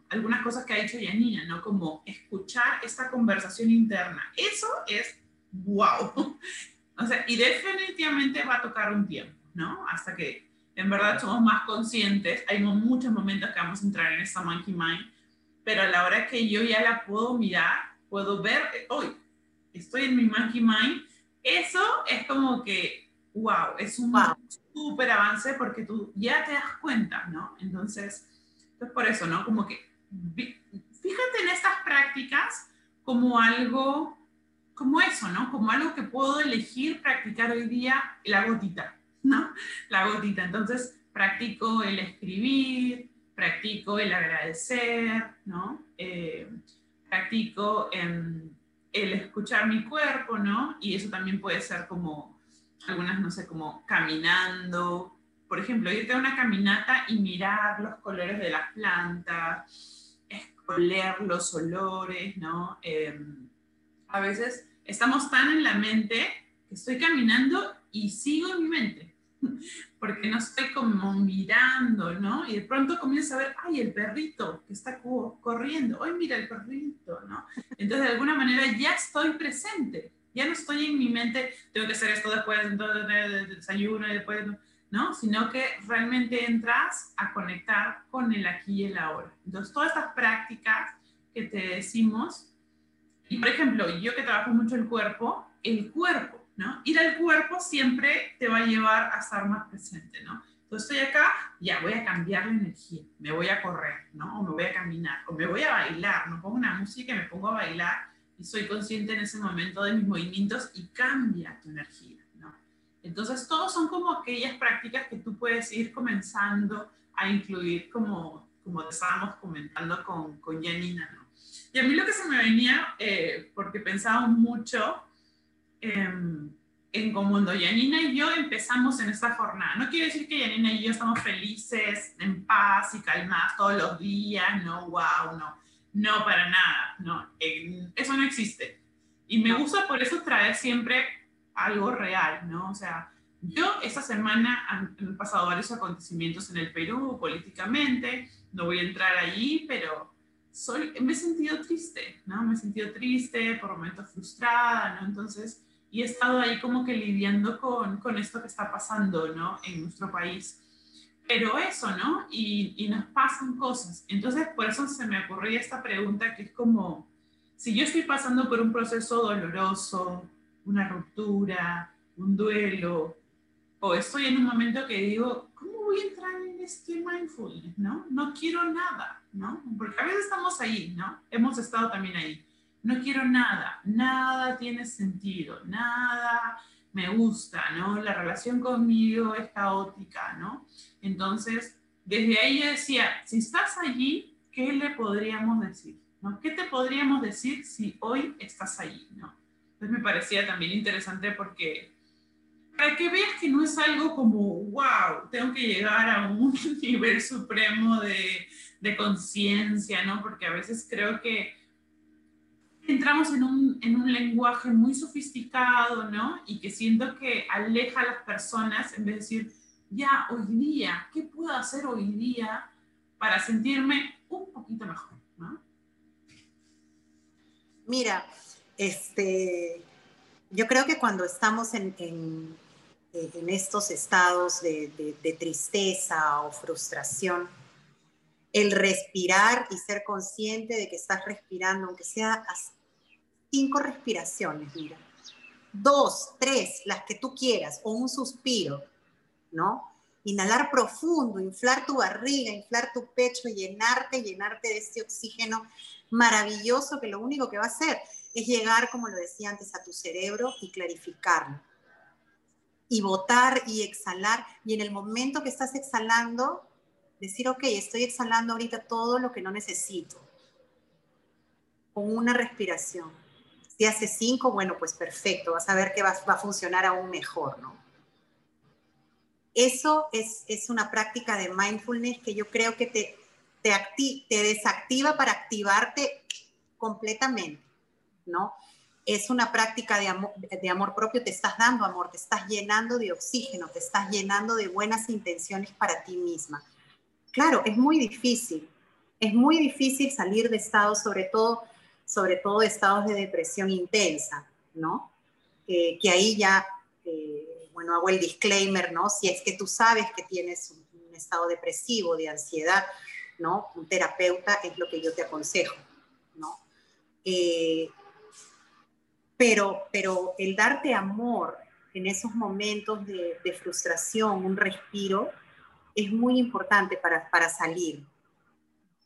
algunas cosas que ha dicho Yanina, ¿no? Como escuchar esta conversación interna. Eso es wow. O sea, y definitivamente va a tocar un tiempo, ¿no? Hasta que en verdad somos más conscientes. Hay muchos momentos que vamos a entrar en esta monkey mind, pero a la hora que yo ya la puedo mirar, puedo ver, hoy estoy en mi monkey mind, eso es como que wow, es un súper avance porque tú ya te das cuenta, ¿no? Entonces, pues por eso, ¿no? Como que fíjate en estas prácticas como algo, como eso, ¿no? Como algo que puedo elegir practicar hoy día, la gotita, ¿no? La gotita. Entonces, practico el escribir, practico el agradecer, ¿no? Eh, practico el escuchar mi cuerpo, ¿no? Y eso también puede ser como algunas, no sé, como caminando. Por ejemplo, irte a una caminata y mirar los colores de las plantas, oler los olores, ¿no? Em, a veces estamos tan en la mente que estoy caminando y sigo en mi mente, porque no estoy como mirando, ¿no? Y de pronto comienzo a ver, ay, el perrito que está corriendo, ay, mira el perrito, ¿no? Entonces, de alguna manera ya estoy presente. Ya no estoy en mi mente, tengo que hacer esto después, entonces desayuno y después. Sino que realmente entras a conectar con el aquí y el ahora. Entonces, todas estas prácticas que te decimos, y por ejemplo, yo que trabajo mucho el cuerpo, el cuerpo, ¿no? Ir al cuerpo siempre te va a llevar a estar más presente, ¿no? Entonces estoy acá, ya voy a cambiar la energía, me voy a correr, ¿no? O me voy a caminar, o me voy a bailar, no pongo una música y me pongo a bailar y soy consciente en ese momento de mis movimientos y cambia tu energía. Entonces, todos son como aquellas prácticas que tú puedes ir comenzando a incluir, como, como estábamos comentando con, con Janina, ¿no? Y a mí lo que se me venía, eh, porque pensaba mucho en, en como cuando Janina y yo empezamos en esta jornada. No quiere decir que Janina y yo estamos felices, en paz y calmadas todos los días, no, wow, no, no, para nada, no, eso no existe. Y me gusta por eso traer siempre algo real, ¿no? O sea, yo esta semana han, pasado varios acontecimientos en el Perú políticamente, no voy a entrar allí, pero soy, me he sentido triste, ¿no? Me he sentido triste, por momentos frustrada, ¿no? Entonces, y he estado ahí como que lidiando con, con esto que está pasando, ¿no? En nuestro país. Pero eso, ¿no? Y, y nos pasan cosas. Entonces, por eso se me ocurría esta pregunta que es como, si yo estoy pasando por un proceso doloroso, una ruptura, un duelo, o estoy en un momento que digo, ¿cómo voy a entrar en este mindfulness? ¿no? no quiero nada, ¿no? Porque a veces estamos ahí, ¿no? Hemos estado también ahí. No quiero nada, nada tiene sentido, nada me gusta, ¿no? La relación conmigo es caótica, ¿no? Entonces, desde ahí yo decía, si estás allí, ¿qué le podríamos decir? ¿Qué te podríamos decir si hoy estás allí, ¿no? Entonces me parecía también interesante porque para que veas que no es algo como, wow, tengo que llegar a un nivel supremo de, de conciencia, ¿no? Porque a veces creo que entramos en un, en un, lenguaje muy sofisticado, ¿no? Y que siento que aleja a las personas en vez de decir, ya, hoy día, ¿qué puedo hacer hoy día para sentirme un poquito mejor. Mira, este, yo creo que cuando estamos en, en, estos estados de, de, tristeza o frustración, el respirar y ser consciente de que estás respirando, aunque sea cinco respiraciones, mira, dos, tres, las que tú quieras, o un suspiro, ¿no? Inhalar profundo, inflar tu barriga, inflar tu pecho, llenarte, llenarte de ese oxígeno maravilloso que lo único que va a hacer es llegar, como lo decía antes, a tu cerebro y clarificarlo. Y votar y exhalar. Y en el momento que estás exhalando, decir, ok, estoy exhalando ahorita todo lo que no necesito. Con una respiración. Si hace cinco, bueno, pues perfecto, vas a ver que va, a funcionar aún mejor, ¿no? Eso es, es, una práctica de mindfulness que yo creo que te, te, te desactiva para activarte completamente. ¿no? Es una práctica de amor, de amor propio, te estás dando amor, te estás llenando de oxígeno, te estás llenando de buenas intenciones para ti misma. Claro, es muy difícil, es muy difícil salir de estados, sobre todo, sobre todo estados de depresión intensa, ¿no? que ahí ya, eh, bueno, hago el disclaimer, ¿no? Si es que tú sabes que tienes un, estado depresivo, de ansiedad, ¿no? Un terapeuta es lo que yo te aconsejo, ¿no? Eh, pero, pero el darte amor en esos momentos de, frustración, un respiro, es muy importante para, para, salir,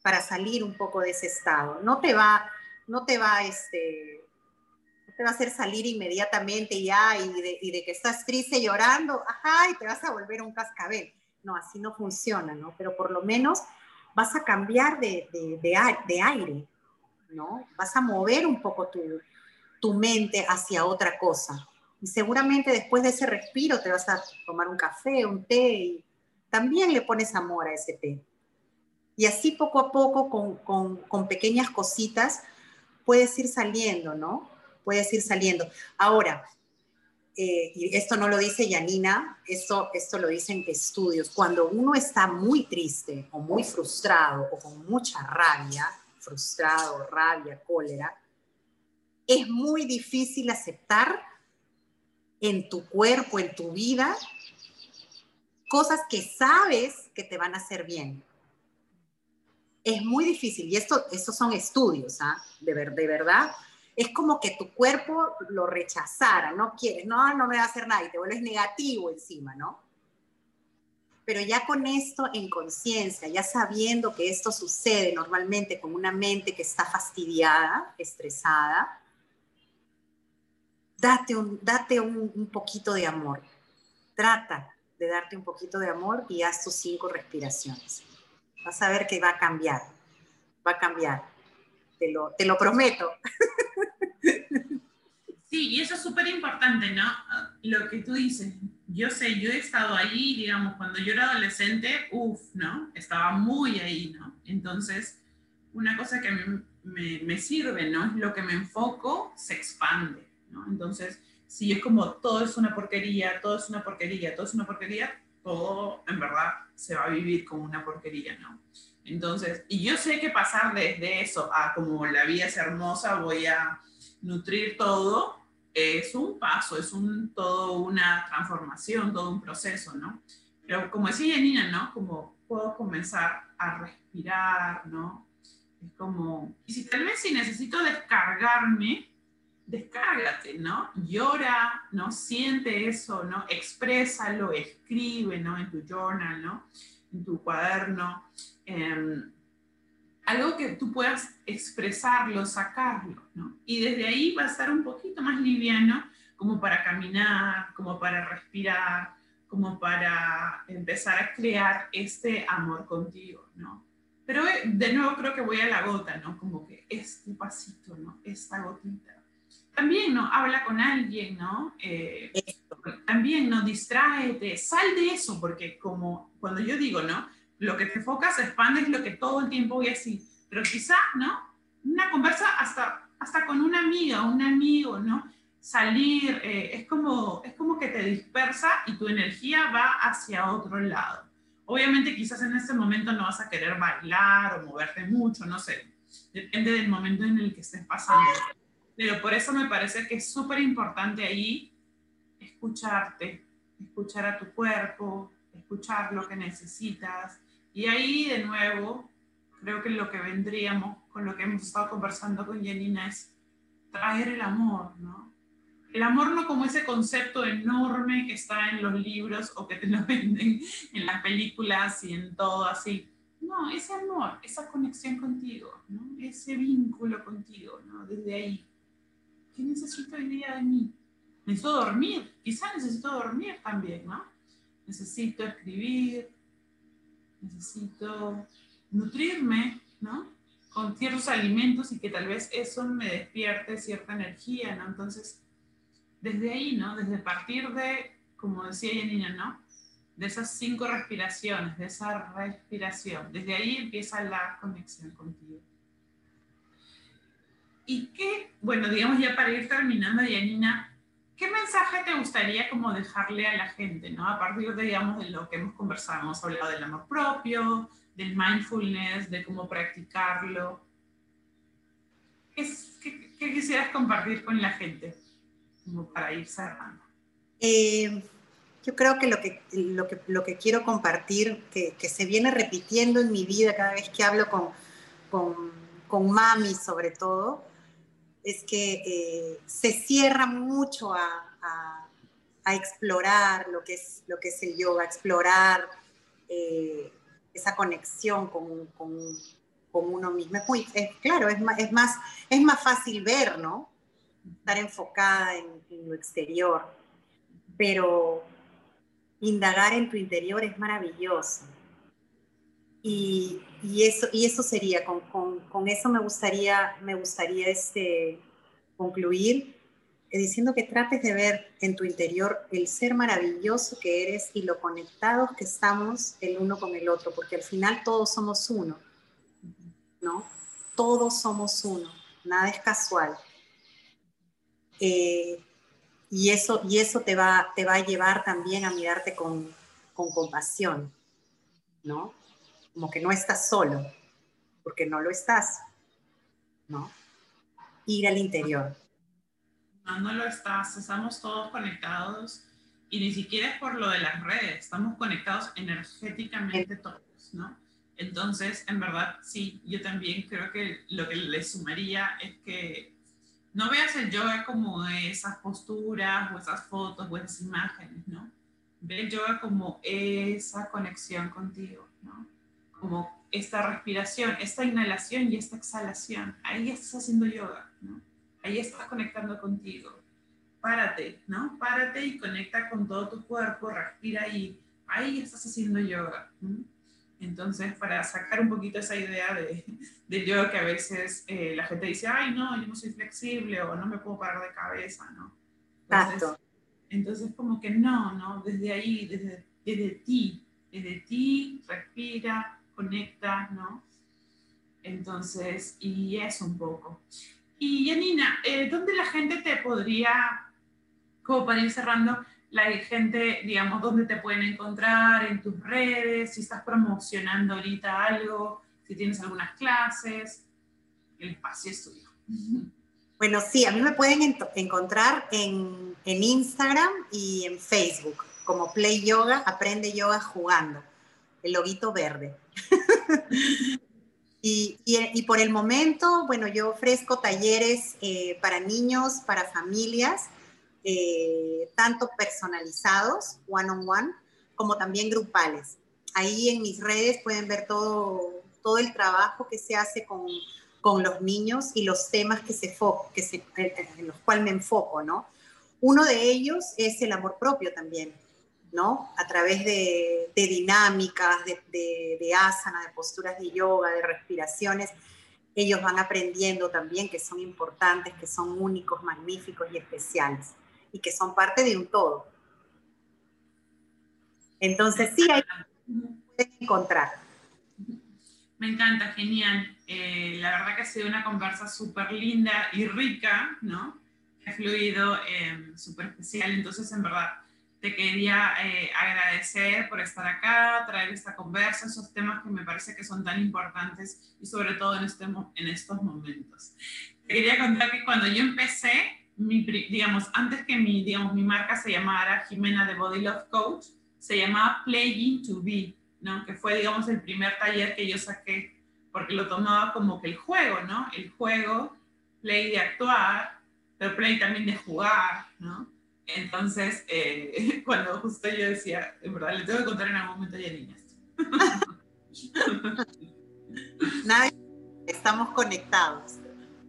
para salir un poco de ese estado. No te va, no te va, este, te va a hacer salir inmediatamente ya y de, y de que estás triste llorando, ajá, y te vas a volver un cascabel. No, así no funciona, ¿no? Pero por lo menos vas a cambiar de, de, de aire, ¿no? Vas a mover un poco tu, tu mente hacia otra cosa. Y seguramente después de ese respiro te vas a tomar un café, un té y también le pones amor a ese té. Y así poco a poco, con, con, pequeñas cositas, puedes ir saliendo, ¿no? Puedes ir saliendo. Ahora, eh, y esto no lo dice Yanina, esto, esto lo dicen estudios, cuando uno está muy triste o muy frustrado o con mucha rabia, frustrado, rabia, cólera, es muy difícil aceptar en tu cuerpo, en tu vida, cosas que sabes que te van a hacer bien. Es muy difícil y esto, estos son estudios, ¿ah? de, ver, de verdad. Es como que tu cuerpo lo rechazara, no quieres, no, no me va a hacer nada y te vuelves negativo encima, ¿no? Pero ya con esto en conciencia, ya sabiendo que esto sucede normalmente con una mente que está fastidiada, estresada, date un, date un, poquito de amor. Trata de darte un poquito de amor y haz tus cinco respiraciones. Vas a ver que va a cambiar, va a cambiar. Te lo, te lo prometo. Sí, y eso es súper importante, ¿no? Lo que tú dices, yo sé, yo he estado ahí, digamos, cuando yo era adolescente, uff, ¿no? Estaba muy ahí, ¿no? Entonces, una cosa que mí me, me sirve, ¿no? Es lo que me enfoco, se expande, ¿no? Entonces, si es como todo es una porquería, todo es una porquería, todo es una porquería, todo en verdad se va a vivir como una porquería, ¿no? Entonces, y yo sé que pasar desde eso a como la vida es hermosa, voy a nutrir todo, es un paso, es un, todo una transformación, todo un proceso, ¿no? Pero como decía Janina, ¿no? Como puedo comenzar a respirar, ¿no? Es como, y si tal vez si necesito descargarme, descárgate, ¿no? Llora, ¿no? Siente eso, ¿no? Exprésalo, escribe, ¿no? En tu journal, ¿no? Tu cuaderno. Em, algo que tú puedas expresarlo, sacarlo. Y desde ahí va a estar un poquito más liviano, como para caminar, como para respirar, como para empezar a crear este amor contigo, ¿no? Pero eh, de nuevo creo que voy a la gota, ¿no? Como que este pasito, ¿no? Esta gotita. También, ¿no? Habla con alguien, ¿no? Eh, también, ¿no? Distráete, sal de eso, porque como cuando yo digo, ¿no? Lo que te enfocas, expandes lo que todo el tiempo voy así. Pero quizá, ¿no? Una conversa hasta, hasta con una amiga, un amigo, ¿no? Salir, eh, es, como, es como que te dispersa y tu energía va hacia otro lado. Obviamente quizás en este momento no vas a querer bailar o moverte mucho, no sé. Depende del momento en el que estés pasando. Pero por eso me parece que es súper importante ahí escucharte, escuchar a tu cuerpo, escuchar lo que necesitas. Y ahí de nuevo, creo que lo que vendríamos con lo que hemos estado conversando con Janina es traer el amor, ¿no? El amor no como ese concepto enorme que está en los libros o que te lo venden en las películas y en todo así. No, ese amor, esa conexión contigo, ese vínculo contigo, ¿no? desde ahí. ¿Qué necesito hoy día de mí? Necesito dormir, quizá necesito dormir también, ¿no? Necesito escribir, necesito nutrirme, ¿no? Con ciertos alimentos y que tal vez eso me despierte cierta energía, ¿no? Entonces, desde ahí, ¿no? Desde partir de, como decía Janina, ¿no? De esas cinco respiraciones, de esa respiración, desde ahí empieza la conexión contigo. ¿Y qué, bueno, digamos ya para ir terminando, Janina, qué mensaje te gustaría como dejarle a la gente, ¿no? A partir de, digamos, de lo que hemos conversado, hemos hablado del amor propio, del mindfulness, de cómo practicarlo. ¿Qué, quisieras compartir con la gente, como para ir cerrando? Eh, yo creo que lo que, lo que, lo que quiero compartir, que, que, se viene repitiendo en mi vida cada vez que hablo con, con, con mami sobre todo, es que eh, se cierra mucho a, explorar lo que, es, lo que es el yoga, explorar eh, esa conexión con, uno mismo. Es muy, claro, es más, es, más, es más fácil ver, ¿no? Estar enfocada en, en lo exterior, pero indagar en tu interior es maravilloso. Y, eso, y eso sería, con, con, eso me gustaría, me gustaría este, concluir eh, diciendo que trates de ver en tu interior el ser maravilloso que eres y lo conectados que estamos el uno con el otro, porque al final todos somos uno, ¿no? Todos somos uno, nada es casual. Eh, y eso, y eso te, va, te va a llevar también a mirarte con, con compasión, ¿no? Como que no estás solo, porque no lo estás, ¿no? Ir al interior. No, no lo estás, estamos todos conectados Y ni siquiera es por lo de las redes, estamos conectados energéticamente todos, ¿no? Entonces, en verdad, sí, yo también creo que lo que le sumaría es que no veas el yoga como esas posturas o esas fotos o esas imágenes, ¿no? Ve el yoga como esa conexión contigo, ¿no? Como esta respiración, esta inhalación y esta exhalación. Ahí estás haciendo yoga, ¿no? Ahí estás conectando contigo. Párate, ¿no? Párate y conecta con todo tu cuerpo, respira ahí. Ahí estás haciendo yoga. ¿no? Entonces, para sacar un poquito esa idea de, de yo que a veces eh, la gente dice, ay, no, yo no soy flexible o no me puedo parar de cabeza, ¿no? Entonces, entonces como que no, ¿no? Desde ahí, desde, desde ti, desde ti, respira, conecta, ¿no? Entonces, y eso un poco. Y Janina, eh, ¿dónde la gente te podría, como para ir cerrando, la gente, digamos, dónde te pueden encontrar en tus redes, si estás promocionando ahorita algo, si tienes algunas clases, el espacio es tuyo. Bueno, sí, a mí me pueden encontrar en, en, Instagram y en Facebook como Play Yoga, Aprende Yoga Jugando, el loguito verde. y, por el momento, bueno, yo ofrezco talleres eh, para niños, para familias, eh, tanto personalizados, one on one, como también grupales. Ahí en mis redes pueden ver todo, todo el trabajo que se hace con, con los niños y los temas que se, que se, en los cuales me enfoco, ¿no? Uno de ellos es el amor propio también, ¿no? A través de, dinámicas, de, de, de asana, de posturas de yoga, de respiraciones, ellos van aprendiendo también que son importantes, que son únicos, magníficos y especiales y que son parte de un todo. Entonces, sí, hay que encontrar. Me encanta, genial. Eh, la verdad que ha sido una conversa súper linda y rica, ¿no? Ha fluido eh, súper especial. Entonces, en verdad, te quería eh, agradecer por estar acá, traer esta conversa, esos temas que me parece que son tan importantes y sobre todo en, este, en estos momentos. Te quería contar que cuando yo empecé, mi, digamos, antes que mi, digamos, mi marca se llamara Jimena de Body Love Coach, se llamaba Playing to Be, ¿no? Que fue, digamos, el primer taller que yo saqué, porque lo tomaba como que el juego, ¿no? El juego, play de actuar, pero play también de jugar, ¿no? Entonces, eh, cuando justo yo decía, en verdad, le tengo que contar en algún momento ya niñas. Nada, estamos conectados.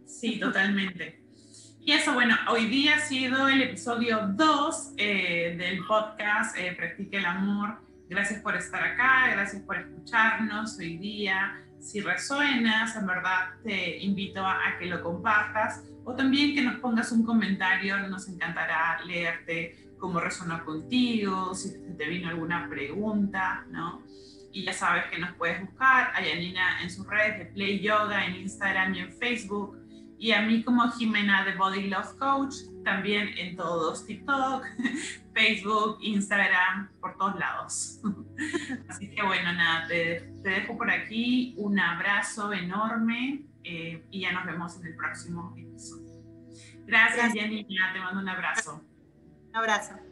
Sí, totalmente. Y eso, bueno, hoy día ha sido el episodio 2 eh, del podcast eh, Practique el Amor. Gracias por estar acá, gracias por escucharnos hoy día. Si resuenas, en verdad te invito a, que lo compartas o también que nos pongas un comentario. Nos encantará leerte cómo resonó contigo, si te vino alguna pregunta, ¿no? Y ya sabes que nos puedes buscar a Yanina en sus redes de Play Yoga, en Instagram y en Facebook y a mí como Jimena de Body Love Coach, también en todos, TikTok, Facebook, Instagram, por todos lados. Así que bueno, nada, te, dejo por aquí, un abrazo enorme eh, y ya nos vemos en el próximo episodio. Gracias, Gracias. Janina, te mando un abrazo. Un abrazo.